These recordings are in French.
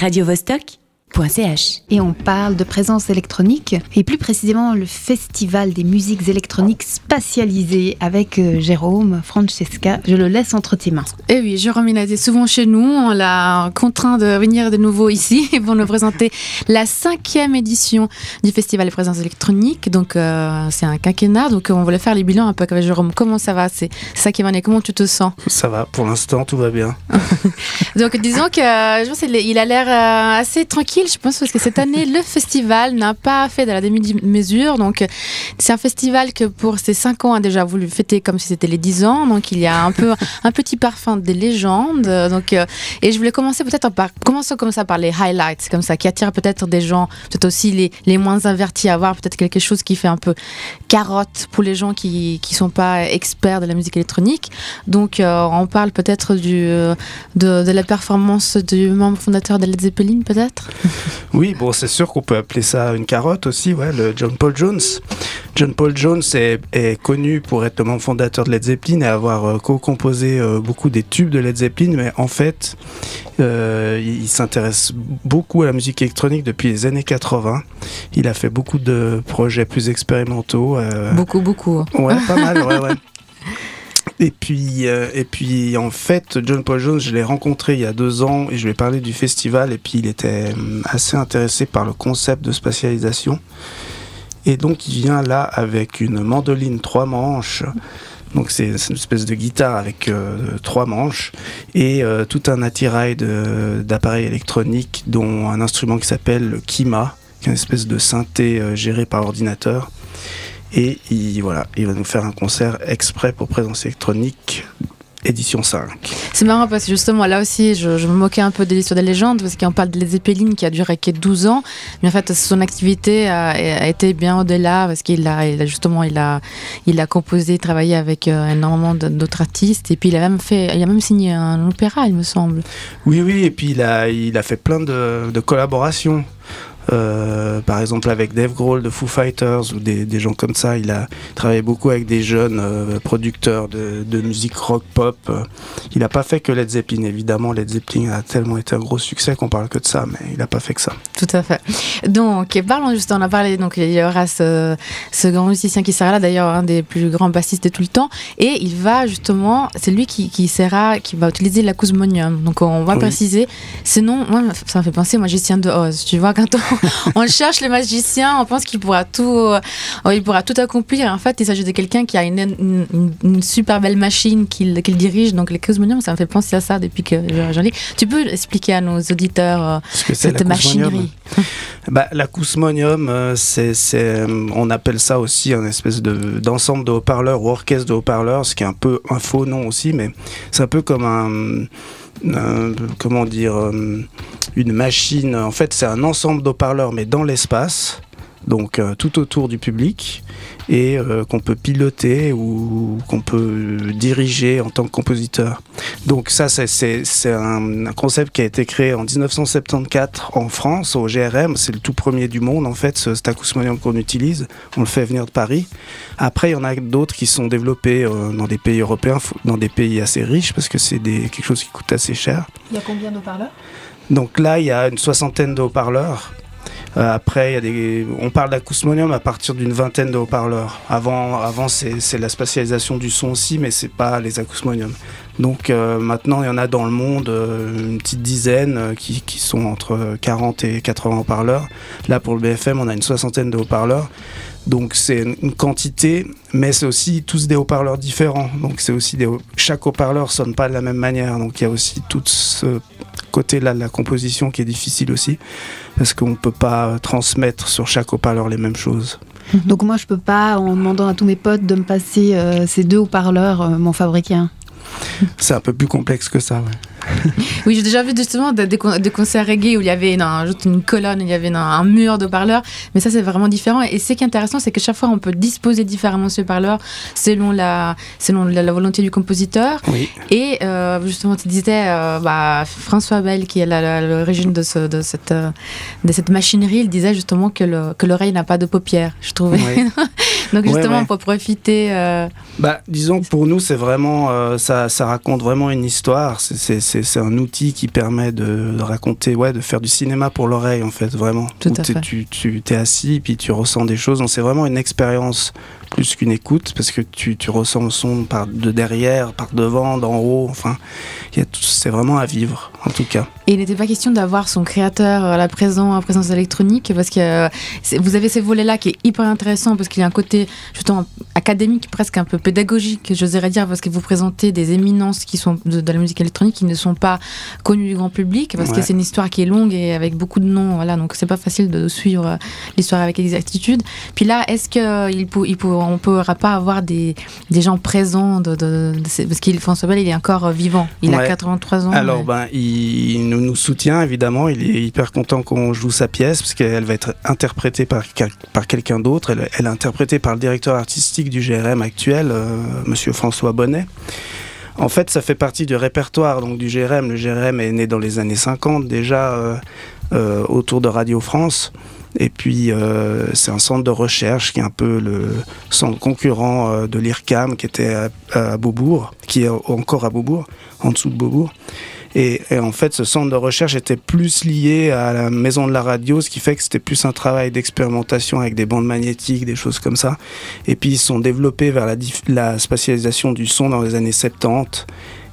radiovostok.ch. Et on parle de présence électronique, et plus précisément le Festival des musiques électroniques spatialisées avec euh, Jérôme, Francesca. Je le laisse entre tes mains. Eh oui, Jérôme, il a été souvent chez nous. On l'a contraint de venir de nouveau ici pour nous présenter la cinquième édition du Festival des présences électroniques. Donc, euh, c'est un quinquennat. Donc, on voulait faire les bilans un peu avec Jérôme. Comment ça va? C'est ça qui va année. Comment tu te sens? Ça va, pour l'instant, tout va bien. Donc, disons que euh, je pense qu'il a l'air euh, assez tranquille, je pense, parce que cette année, le festival n'a pas fait de la demi-mesure. Donc, c'est un festival que pour ses 5 ans a déjà voulu fêter comme si c'était les 10 ans. Donc, il y a un peu un petit parfum des légendes. Donc, euh, et je voulais commencer peut-être par commençons comme ça par les highlights, comme ça, qui attirent peut-être des gens, peut-être aussi les, les moins avertis à voir peut-être quelque chose qui fait un peu carotte pour les gens qui qui sont pas experts de la musique électronique. Donc, euh, on parle peut-être du euh, de, la performance du membre fondateur de Led Zeppelin, peut-être? Oui, bon, c'est sûr qu'on peut appeler ça une carotte aussi, ouais, le John Paul Jones. John Paul Jones est, est connu pour être le membre fondateur de Led Zeppelin et avoir euh, co-composé euh, beaucoup des tubes de Led Zeppelin, mais en fait, euh, il, s'intéresse beaucoup à la musique électronique depuis les années 80. Il a fait beaucoup de projets plus expérimentaux. Beaucoup, beaucoup. Ouais, pas mal, ouais, ouais. Et puis, euh, et puis, en fait, John Paul Jones, je l'ai rencontré il y a deux ans et je lui ai parlé du festival. Et puis, il était hum, assez intéressé par le concept de spatialisation. Et donc, il vient là avec une mandoline trois manches. Donc, c'est une espèce de guitare avec euh, trois manches et euh, tout un attirail d'appareils électroniques, dont un instrument qui s'appelle le Kima, qui est une espèce de synthé euh, géré par ordinateur. Et il, voilà, il va nous faire un concert exprès pour présence électronique, édition 5. C'est marrant parce que justement là aussi je, je me moquais un peu de l'histoire des légendes parce qu'on parle de Led Zeppelin qui a duré que 12 ans mais en fait son activité a, a été bien au-delà parce qu'il a, il a justement il a, il a composé travaillé avec euh, énormément d'autres artistes et puis il a même fait il a même signé un opéra il me semble Oui, oui, et puis il a, il a fait plein de, de collaborations. Euh, par exemple avec Dave Grohl de Foo Fighters ou des, des gens comme ça. Il a travaillé beaucoup avec des jeunes euh, producteurs de, de musique rock pop. Il n'a pas fait que Led Zeppelin, évidemment. Led Zeppelin a tellement été un gros succès qu'on parle que de ça, mais il n'a pas fait que ça. Tout à fait. Donc, parlons juste, on a parlé, donc il y aura ce, ce grand musicien qui sera là, d'ailleurs un des plus grands bassistes de tout le temps, et il va justement, c'est lui qui, qui sera, qui va utiliser l'acousmonium. Donc, on va Oui. préciser. Sinon, moi, ça me fait penser au magicien de Oz. Tu vois, quand on, on cherche le magicien, on pense qu'il pourra tout, euh, il pourra tout accomplir. En fait, il s'agit de quelqu'un qui a une, une, une- une super belle machine qu'il dirige. Donc, l'acousmonium, ça me fait penser à ça depuis que j'en lis. Tu peux expliquer à nos auditeurs euh, Ce cette machinerie? Bah, euh, c'est, c'est, euh, on appelle ça aussi un espèce de, d'ensemble de haut-parleurs ou orchestre de haut-parleurs, ce qui est un peu un faux nom aussi, mais c'est un peu comme un, un- comment dire, euh, une machine. En fait, c'est un ensemble de haut-parleurs, mais dans l'espace, donc euh, tout autour du public, et euh, qu'on peut piloter ou qu'on peut diriger en tant que compositeur. Donc ça, c'est, un, un concept qui a été créé en 1974 en France, au GRM. C'est le tout premier du monde, en fait, ce, cet acousmonium qu'on utilise. On le fait venir de Paris. Après, il y en a d'autres qui sont développés euh, dans des pays européens, dans des pays assez riches, parce que c'est quelque chose qui coûte assez cher. Il y a combien de parleurs Donc là, il y a une soixantaine de haut-parleurs. Euh, après, on parle d'acousmonium à partir d'une vingtaine de haut-parleurs. Avant, avant c'est la spatialisation du son aussi, mais c'est pas les acousmoniums. Donc euh, maintenant, il y en a dans le monde euh, une petite dizaine qui, sont entre 40 et 80 haut-parleurs. Là, pour le BFM, on a une soixantaine de haut-parleurs. Donc c'est une quantité, mais c'est aussi tous des haut-parleurs différents. Donc c'est aussi chaque haut-parleur sonne pas de la même manière. Donc il y a aussi tout ce côté-là de la composition qui est difficile aussi, parce qu'on peut pas transmettre sur chaque haut-parleur les mêmes choses. Donc moi je peux pas, en demandant à tous mes potes de me passer euh, ces deux haut-parleurs, euh, m'en fabriquer un. C'est un peu plus complexe que ça. Ouais. Oui, j'ai déjà vu justement des, des con- des concerts reggae où il y avait non, juste une colonne, il y avait un mur de parleurs, mais ça c'est vraiment différent. Et ce qui est intéressant, c'est que chaque fois on peut disposer différemment ce parleur selon la, selon la, la volonté du compositeur. Oui. Et euh, justement, tu disais, euh, bah, François Bell, qui est l'origine de, ce, de, cette, euh, de cette machinerie, il disait justement que le- que l'oreille n'a pas de paupières, je trouvais. Ouais. Donc Ouais, justement, ouais. pour profiter. euh, Bah, disons que pour nous, c'est vraiment, ça, ça raconte vraiment une histoire. C'est- C'est c'est un outil qui permet de, raconter, ouais, de faire du cinéma pour l'oreille, en fait, vraiment. Tout à fait. Tu, tu es assis, puis tu ressens des choses. C'est vraiment une expérience plus qu'une écoute, parce que tu, tu, ressens le son par de derrière, par devant, d'en haut. Enfin, c'est vraiment à vivre, en tout cas. Et il n'était pas question d'avoir son créateur à la présent, à présence électronique, parce que euh, vous avez ces volets-là qui est hyper intéressant, parce qu'il y a un côté justement académique, presque un peu pédagogique, j'oserais dire, parce que vous présentez des éminences qui sont de, la musique électronique qui ne sont pas connues du grand public, parce que c'est une histoire qui est longue et avec beaucoup de noms, voilà, donc c'est pas facile de suivre euh, l'histoire avec exactitude. Puis là, est-ce qu'il il, il on ne pourra pas avoir des, des gens présents de, de, parce qu'il François Bell il est encore vivant. Il a 83 ans alors ben il nous, nous, soutient évidemment. Il est hyper content qu'on joue sa pièce parce qu'elle va être interprétée par, par quelqu'un d'autre. Elle, elle, est interprétée par le directeur artistique du GRM actuel euh, monsieur François Bonnet. En fait, ça fait partie du répertoire donc, du GRM. Le GRM est né dans les années 50 déjà euh, euh, autour de Radio France. Et puis, euh, c'est un centre de recherche qui est un peu le centre concurrent euh, de l'IRCAM, qui était à, Beaubourg, qui est encore à Beaubourg, en dessous de Beaubourg. Et, en fait, ce centre de recherche était plus lié à la maison de la radio, ce qui fait que c'était plus un travail d'expérimentation avec des bandes magnétiques, des choses comme ça. Et puis, ils sont développés vers la, la spatialisation du son dans les années 70.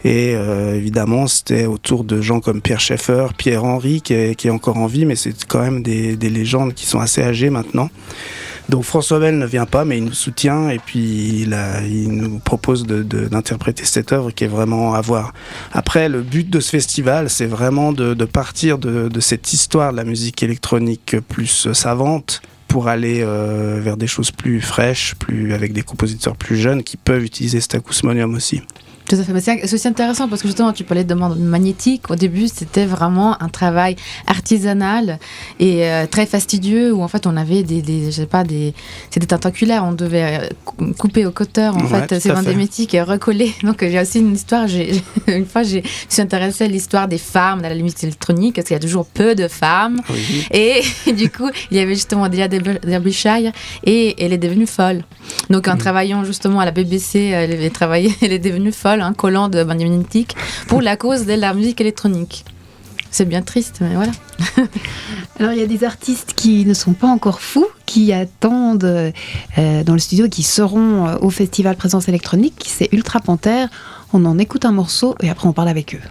Et euh, évidemment, c'était autour de gens comme Pierre Schaeffer, Pierre Henry, qui est, encore en vie, mais c'est quand même des, des, légendes qui sont assez âgées maintenant. Donc François Bell ne vient pas, mais il nous soutient et puis il, nous propose d'interpréter cette œuvre qui est vraiment à voir. Après, le but de ce festival, c'est vraiment de, de partir de, cette histoire de la musique électronique plus savante pour aller euh, vers des choses plus fraîches, plus avec des compositeurs plus jeunes qui peuvent utiliser cet acousmonium aussi. Tout à fait. C'est aussi intéressant parce que justement, tu parlais de bandes magnétiques. Au début, c'était vraiment un travail artisanal et euh, très fastidieux où en fait, on avait des, des je sais pas, des, c'était tentaculaire. On devait euh, couper au cutter en fait ces bandes magnétiques et recoller. Donc, il y a aussi une histoire. J'ai, une fois, j'ai, je suis intéressée à l'histoire des femmes dans la limite électronique parce qu'il y a toujours peu de femmes. Et, du coup, il y avait justement Delia Derbyshire et elle est devenue folle. Donc, en mm. travaillant justement à la BBC, elle elle est devenue folle un collant de magnétique pour la cause de la musique électronique. C'est bien triste, mais voilà. Alors il y a des artistes qui ne sont pas encore fous, qui attendent euh, dans le studio, qui seront euh, au festival Présence électronique. C'est Ultra Panther. On en écoute un morceau et après on parle avec eux.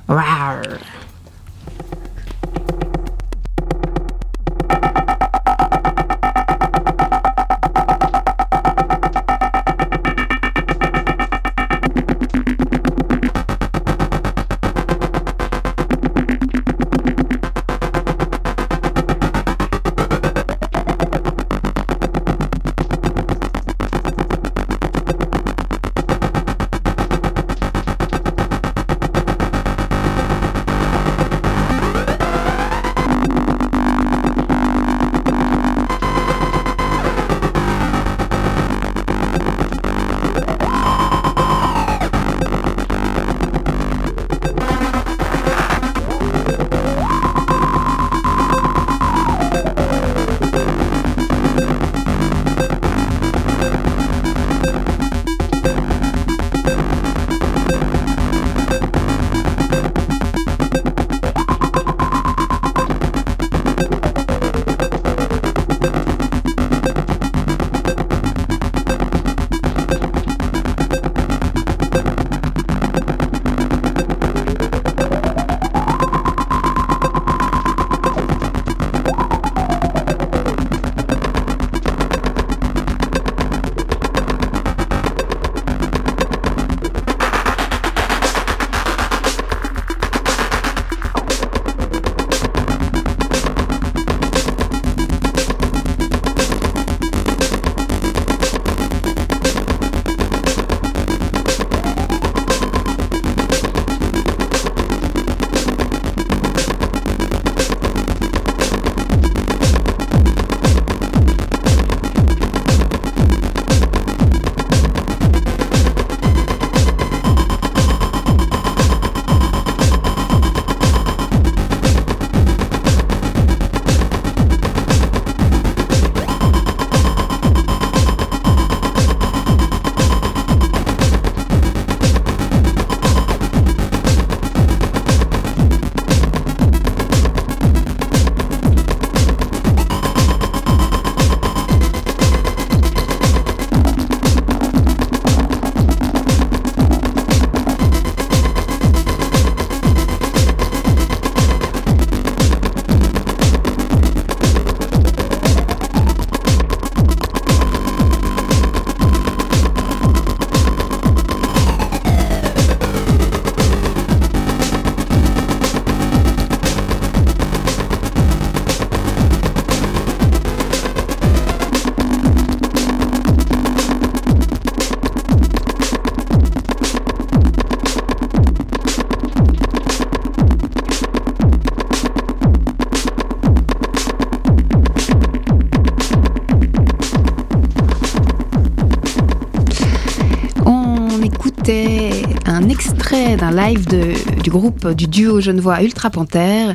D'un live de- du groupe du duo genevois Ultra Panther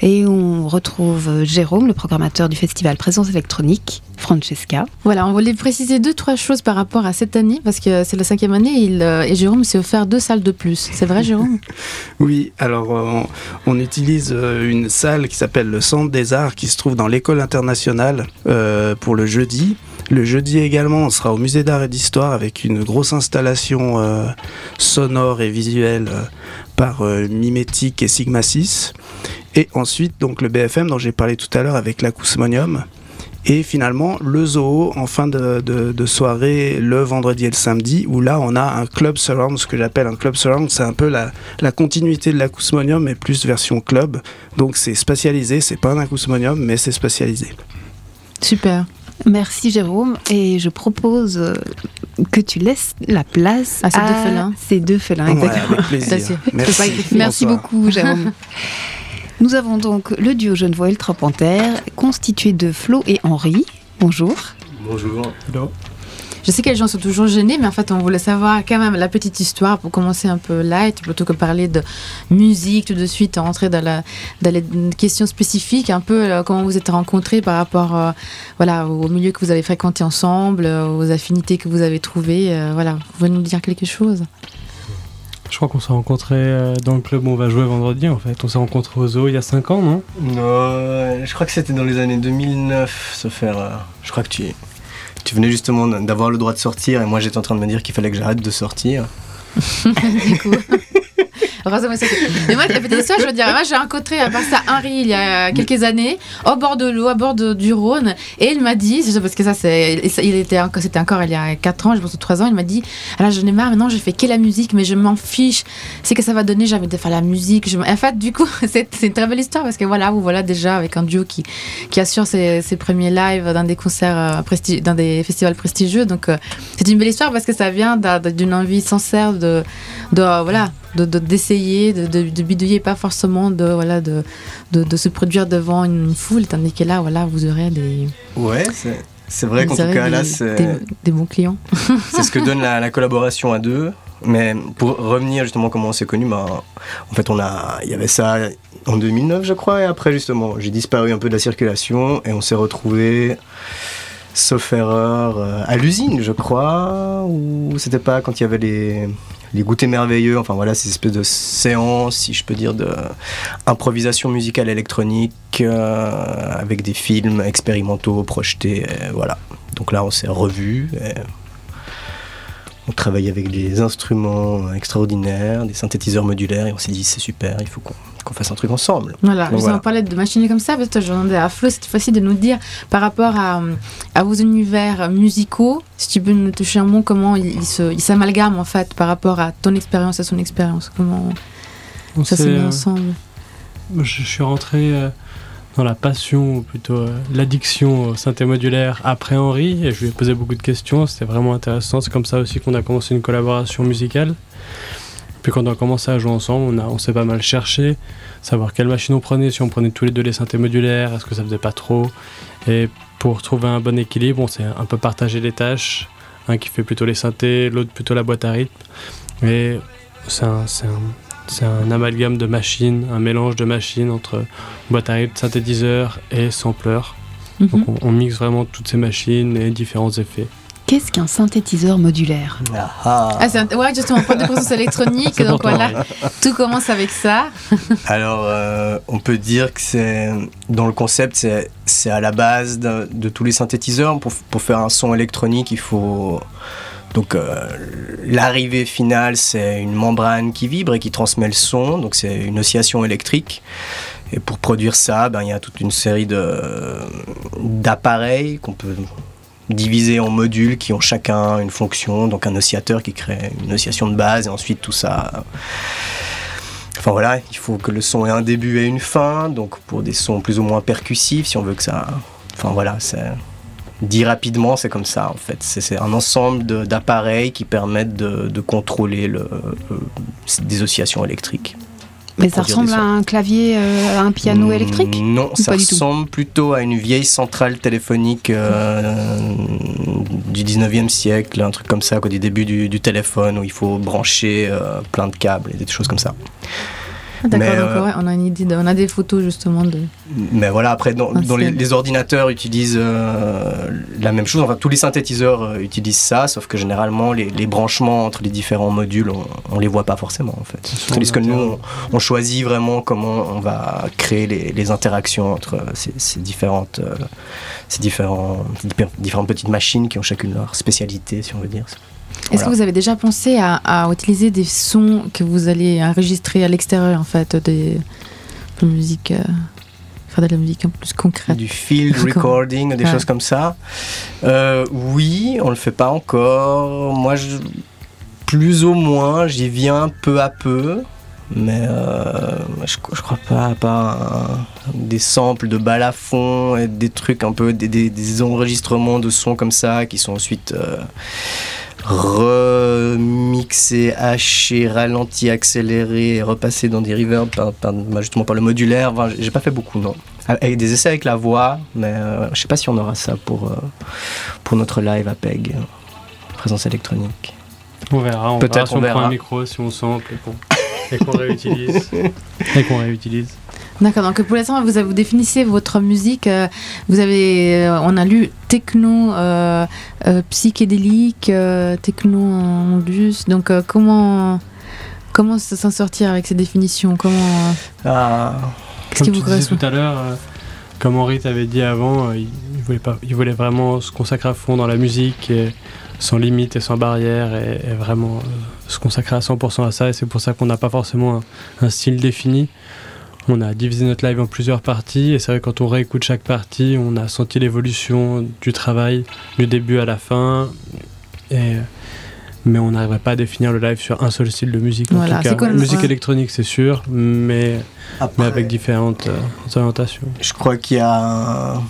et on retrouve Jérôme, le programmateur du festival Présence électronique, Francesca. Voilà, on voulait préciser deux, trois choses par rapport à cette année, parce que c'est la cinquième année il, euh, et Jérôme s'est offert deux salles de plus. C'est vrai, Jérôme? Oui, alors euh, on, on utilise euh, une salle qui s'appelle le Centre des Arts qui se trouve dans l'école internationale euh, pour le jeudi. Le jeudi également, on sera au musée d'art et d'histoire avec une grosse installation euh, sonore et visuelle euh, par euh, Mimetic et Sigma 6. Et ensuite, donc le BFM dont j'ai parlé tout à l'heure avec l'acousmonium. Et finalement, le zoo en fin de soirée, le vendredi et le samedi, où là, on a un club surround, ce que j'appelle un club surround, c'est un peu la, la continuité de l'acousmonium, mais plus version club. Donc c'est spatialisé, c'est pas un acousmonium, mais c'est spatialisé. Super. Merci Jérôme et je propose euh, que tu laisses la place À ces deux félins. Ces deux félins, Ouais, exactement. avec. Merci. Merci beaucoup, Jérôme. Nous avons donc le duo Genevois Ultra Panther, constitué de Flo et Henri. Bonjour. Bonjour. Je sais que les gens sont toujours gênés, mais en fait, on voulait savoir quand même la petite histoire pour commencer un peu light, plutôt que parler de musique tout de suite, rentrer dans, la, dans les questions spécifiques, un peu euh, comment vous êtes rencontrés par rapport euh, voilà, au milieu que vous avez fréquenté ensemble, euh, aux affinités que vous avez trouvées. euh, voilà, vous pouvez nous dire quelque chose? Je crois qu'on s'est rencontrés dans le club où on va jouer vendredi en fait. On s'est rencontrés au zoo il y a 5 ans, non? Non, je crois que c'était dans les années 2009, se faire. euh, je crois que tu, tu venais justement d'avoir le droit de sortir et moi j'étais en train de me dire qu'il fallait que j'arrête de sortir. Mais moi, la petite histoire, je veux dire, moi, j'ai rencontré à part ça Henri il y a quelques années, au bord de l'eau, à bord de- du Rhône, et il m'a dit, c'est parce que ça, c'est, il était encore, c'était encore il y a 4 ans, je pense, ou 3 ans, il m'a dit, alors j'en ai marre, maintenant je fais que la musique, mais je m'en fiche, c'est que ça va donner, j'ai envie de faire la musique. Je... En fait, du coup, c'est, une très belle histoire parce que voilà, vous voilà déjà avec un duo qui, qui assure ses, ses premiers lives dans des concerts, euh, presti- dans des festivals prestigieux, donc euh, c'est une belle histoire parce que ça vient d'un- d'une envie sincère de, de euh, voilà de de- d'essayer de, de, de bidouiller pas forcément de voilà de, se produire devant une foule tandis que là voilà vous aurez des Ouais, c'est, vrai qu'en tout cas des, là c'est, des, des bons clients c'est ce que donne la, la collaboration à deux. Mais pour revenir justement comment on s'est connus, bah, en fait on a, il y avait ça en 2009 je crois et après justement j'ai disparu un peu de la circulation et on s'est retrouvés sauf erreur euh, à l'usine je crois ou c'était pas quand il y avait les les goûters merveilleux, enfin voilà, ces espèces de séances, si je peux dire, de improvisation musicale électronique euh, avec des films expérimentaux projetés, et voilà. Donc là, on s'est revus. On travaille avec des instruments extraordinaires, des synthétiseurs modulaires, et on s'est dit c'est super, il faut qu'on qu'on fasse un truc ensemble. voilà Donc je voilà. en parlais de machines comme ça parce que je demandais à Flo cette fois-ci de nous dire par rapport à, à vos univers musicaux si tu peux nous toucher un mot comment ils il se- ils s'amalgament en fait par rapport à ton expérience à son expérience comment On ça s'est, mis euh, ensemble? je, je suis rentré euh, dans la passion, ou plutôt euh, l'addiction au synthé modulaire après Henri, et je lui ai posé beaucoup de questions, c'était vraiment intéressant. C'est comme ça aussi qu'on a commencé une collaboration musicale. Puis quand on a commencé à jouer ensemble, on, on s'est pas mal cherché, savoir quelle machine on prenait, si on prenait tous les deux les synthés modulaires, est-ce que ça faisait pas trop. Et pour trouver un bon équilibre, on s'est un peu partagé les tâches. Un qui fait plutôt les synthés, l'autre plutôt la boîte à rythme. Et c'est un- c'est un amalgame de machines, un mélange de machines entre boîte à rythme, synthétiseur et sampler. Mhm. Donc on, on mixe vraiment toutes ces machines et différents effets. Qu'est-ce qu'un synthétiseur modulaire? Ah, Ah, c'est un- ouais, justement, point de conscience électronique. Donc voilà, tout commence avec ça. Alors, euh, on peut dire que c'est dans le concept, c'est c'est à la base de, de tous les synthétiseurs. Pour, pour faire un son électronique, il faut donc euh, l'arrivée finale, c'est une membrane qui vibre et qui transmet le son. Donc c'est une oscillation électrique. Et pour produire ça, ben, il y a toute une série d'appareils qu'on peut diviser en modules qui ont chacun une fonction. Donc un oscillateur qui crée une oscillation de base et ensuite tout ça Enfin voilà, il faut que le son ait un début et une fin, donc pour des sons plus ou moins percussifs, si on veut que ça. Enfin voilà, c'est. Dit rapidement, c'est comme ça en fait. C'est un ensemble d'appareils qui permettent de, de contrôler le, euh, des oscillations électriques. Mais ça ressemble à un clavier, euh, à un piano Mm, électrique Non, ça ressemble plutôt à une vieille centrale téléphonique euh, du 19e siècle, un truc comme ça, quoi, du début du, du téléphone où il faut brancher euh, plein de câbles et des choses comme ça. Ah, D'accord, euh, ouais, on a une idée, de- on a des photos justement de. Mais voilà, après, dans, dans les, ordinateurs utilisent euh, la même chose. Enfin, tous les synthétiseurs euh, utilisent ça, sauf que généralement, les, les branchements entre les différents modules, on, on les voit pas forcément, en fait. Tandis que nous, on, on choisit vraiment comment on va créer les, les interactions entre ces, ces différentes, euh, ces différents, différentes petites machines qui ont chacune leur spécialité, si on veut dire. Est-ce Voilà. que vous avez déjà pensé à, à utiliser des sons que vous allez enregistrer à l'extérieur en fait, des de la musique, euh, faire de la musique un peu plus concrète? Du field recording, des Ouais. choses comme ça. Euh, oui, on le fait pas encore. Moi, je, plus ou moins, j'y viens peu à peu. Mais euh, je, je crois pas, à part des samples de balafons et des trucs un peu, des, des- des enregistrements de sons comme ça qui sont ensuite remixés, hachés, ralentis, accélérés et repassés dans des reverbs par, par- bah, justement par le modulaire. Enfin, j'ai pas fait beaucoup, non. Avec des essais avec la voix, mais euh, je sais pas si on aura ça pour, euh, pour notre live à PEG, euh, présence électronique. On verra, on Peut-être, verra si on on, prend verra. un micro, si on sample et qu'on et qu'on réutilise. et qu'on réutilise. D'accord, donc pour l'instant, vous, vous définissez votre musique. euh, vous avez, euh, on a lu techno, euh, psychédélique, techno en plus. Donc comment, comment s'en sortir avec ces définitions Comment, Ah, qu'est-ce qui Comme vous tu disais tout à l'heure, comme Henri t'avait dit avant, il, voulait pas, il voulait vraiment se consacrer à fond dans la musique, et sans limite et sans barrière, et, et vraiment se consacrer à 100% à ça. Et c'est pour ça qu'on n'a pas forcément un, un style défini. On a divisé notre live en plusieurs parties, et c'est vrai que quand on réécoute chaque partie, on a senti l'évolution du travail du début à la fin. Et, mais on n'arriverait pas à définir le live sur un seul style de musique. En Voilà, tout cas, musique ouais. électronique, c'est sûr, mais, mais avec différentes euh, orientations. je crois qu'il y a un-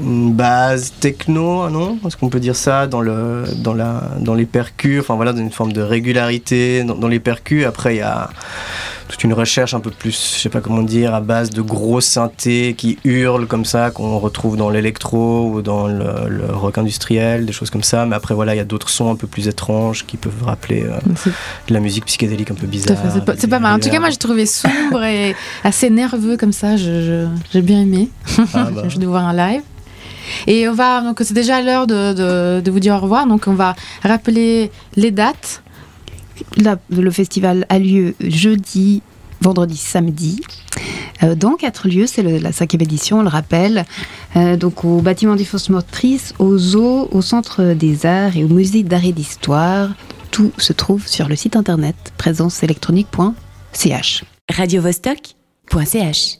une base techno, non? Est-ce qu'on peut dire ça dans, le, dans, la, dans les percus? Enfin voilà, dans une forme de régularité dans, dans les percus. Après, il y a toute une recherche un peu plus, je sais pas comment dire, à base de gros synthés qui hurlent comme ça, qu'on retrouve dans l'électro ou dans le, le rock industriel, des choses comme ça. Mais après, voilà, il y a d'autres sons un peu plus étranges qui peuvent rappeler euh, de la musique psychédélique un peu bizarre. C'est pas, mal. En tout cas, moi, j'ai trouvé sombre et assez nerveux comme ça. Je- je- J'ai bien aimé. Ah bah. je vais voir un live. Et on va donc c'est déjà l'heure de, de- de vous dire au revoir. Donc on va rappeler les dates. Le festival a lieu jeudi, vendredi, samedi. Euh, dans quatre lieux, c'est la cinquième édition, on le rappelle. Euh, donc au bâtiment des Forces Motrices, au zoo, au Centre des Arts et au Musée d'Art et d'Histoire. Tout se trouve sur le site internet présenceélectronique.ch. radiovostok.ch